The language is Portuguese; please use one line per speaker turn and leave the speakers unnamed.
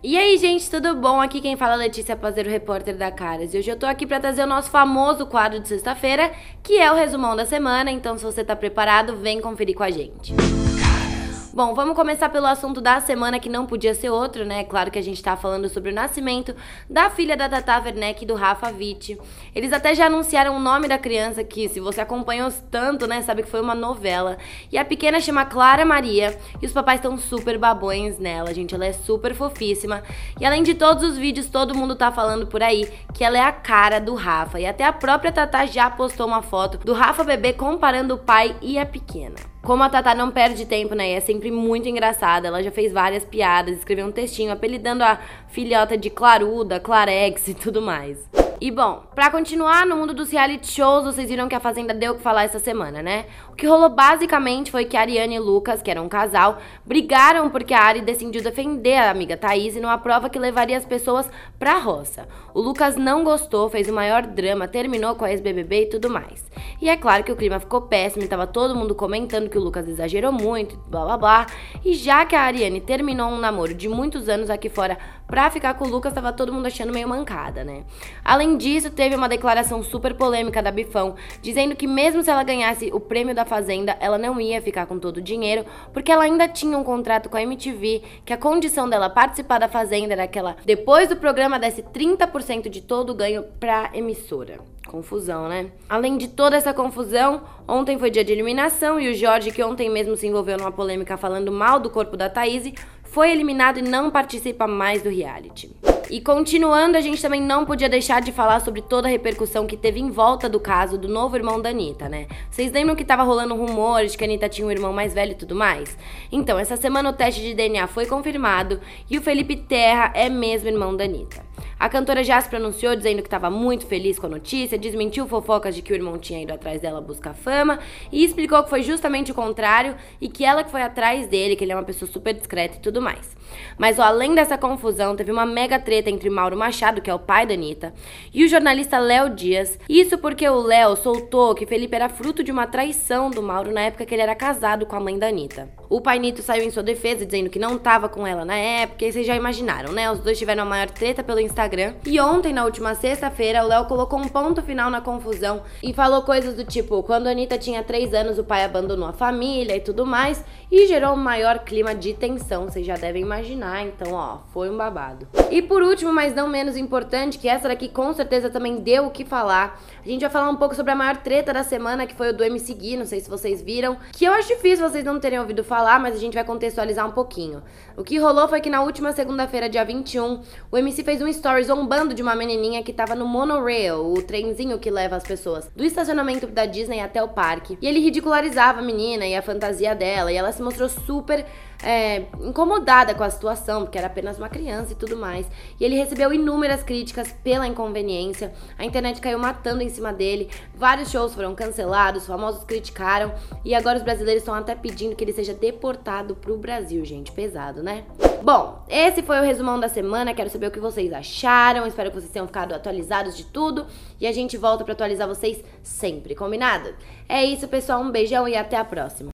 E aí, gente, tudo bom? Aqui quem fala é Letícia Pazeiro, repórter da Caras. E hoje eu tô aqui para trazer o nosso famoso quadro de sexta-feira, que é o resumão da semana. Então, se você tá preparado, vem conferir com a gente. Bom, vamos começar pelo assunto da semana que não podia ser outro, né? Claro que a gente tá falando sobre o nascimento da filha da Tata Werneck e do Rafa Witt. Eles até já anunciaram o nome da criança, que se você acompanhou tanto, né, sabe que foi uma novela. E a pequena chama Clara Maria e os papais estão super babões nela, gente. Ela é super fofíssima. E além de todos os vídeos, todo mundo tá falando por aí que ela é a cara do Rafa. E até a própria Tata já postou uma foto do Rafa bebê comparando o pai e a pequena. Como a Tata não perde tempo, né? E é sempre muito engraçada. Ela já fez várias piadas, escreveu um textinho apelidando a filhota de Claruda, Clarex e tudo mais. E bom, pra continuar no mundo dos reality shows, vocês viram que a Fazenda deu o que falar essa semana, né? O que rolou basicamente foi que a Ariane e Lucas, que eram um casal, brigaram porque a Ari decidiu defender a amiga Thaís numa prova que levaria as pessoas pra roça. O Lucas não gostou, fez o maior drama, terminou com a ex-BBB e tudo mais. E é claro que o clima ficou péssimo e tava todo mundo comentando que o Lucas exagerou muito, blá blá blá. E já que a Ariane terminou um namoro de muitos anos aqui fora pra ficar com o Lucas, tava todo mundo achando meio mancada, né? Além disso, teve uma declaração super polêmica da Bifão, dizendo que mesmo se ela ganhasse o prêmio da Fazenda, ela não ia ficar com todo o dinheiro, porque ela ainda tinha um contrato com a MTV, que a condição dela participar da Fazenda era que ela, depois do programa, desse 30% de todo o ganho pra emissora. Confusão, né? Além de toda essa confusão, ontem foi dia de eliminação e o Jorge, que ontem mesmo se envolveu numa polêmica falando mal do corpo da Thaís, foi eliminado e não participa mais do reality. E continuando, a gente também não podia deixar de falar sobre toda a repercussão que teve em volta do caso do novo irmão da Anitta, né? Vocês lembram que tava rolando rumores de que a Anitta tinha um irmão mais velho e tudo mais? Então, essa semana o teste de DNA foi confirmado e o Felipe Terra é mesmo irmão da Anitta. A cantora já se pronunciou dizendo que estava muito feliz com a notícia, desmentiu fofocas de que o irmão tinha ido atrás dela buscar fama e explicou que foi justamente o contrário e que ela que foi atrás dele, que ele é uma pessoa super discreta e tudo mais. Mas ó, além dessa confusão, teve uma mega treta entre Mauro Machado, que é o pai da Anitta, e o jornalista Léo Dias. Isso porque o Léo soltou que Felipe era fruto de uma traição do Mauro na época que ele era casado com a mãe da Anitta. O pai Nito saiu em sua defesa dizendo que não estava com ela na época, e vocês já imaginaram, né? Os dois tiveram a maior treta pelo Instagram Instagram. E ontem, na última sexta-feira, o Léo colocou um ponto final na confusão e falou coisas do tipo: quando a Anitta tinha 3 anos, o pai abandonou a família e tudo mais, e gerou um maior clima de tensão. Vocês já devem imaginar, então, ó, foi um babado. E por último, mas não menos importante, que essa daqui com certeza também deu o que falar, a gente vai falar um pouco sobre a maior treta da semana, que foi o do MC Gui, não sei se vocês viram, que eu acho difícil vocês não terem ouvido falar, mas a gente vai contextualizar um pouquinho. O que rolou foi que na última segunda-feira, dia 21, o MC fez um story zombando de uma menininha que tava no monorail, o trenzinho que leva as pessoas do estacionamento da Disney até o parque. E ele ridicularizava a menina e a fantasia dela, e ela se mostrou super é, incomodada com a situação, porque era apenas uma criança e tudo mais. E ele recebeu inúmeras críticas pela inconveniência, a internet caiu matando em cima dele, vários shows foram cancelados, famosos criticaram, e agora os brasileiros estão até pedindo que ele seja deportado pro Brasil, gente. Pesado, né? Bom, esse foi o resumão da semana. Quero saber o que vocês acharam. Espero que vocês tenham ficado atualizados de tudo. E a gente volta para atualizar vocês sempre, combinado? É isso, pessoal. Um beijão e até a próxima.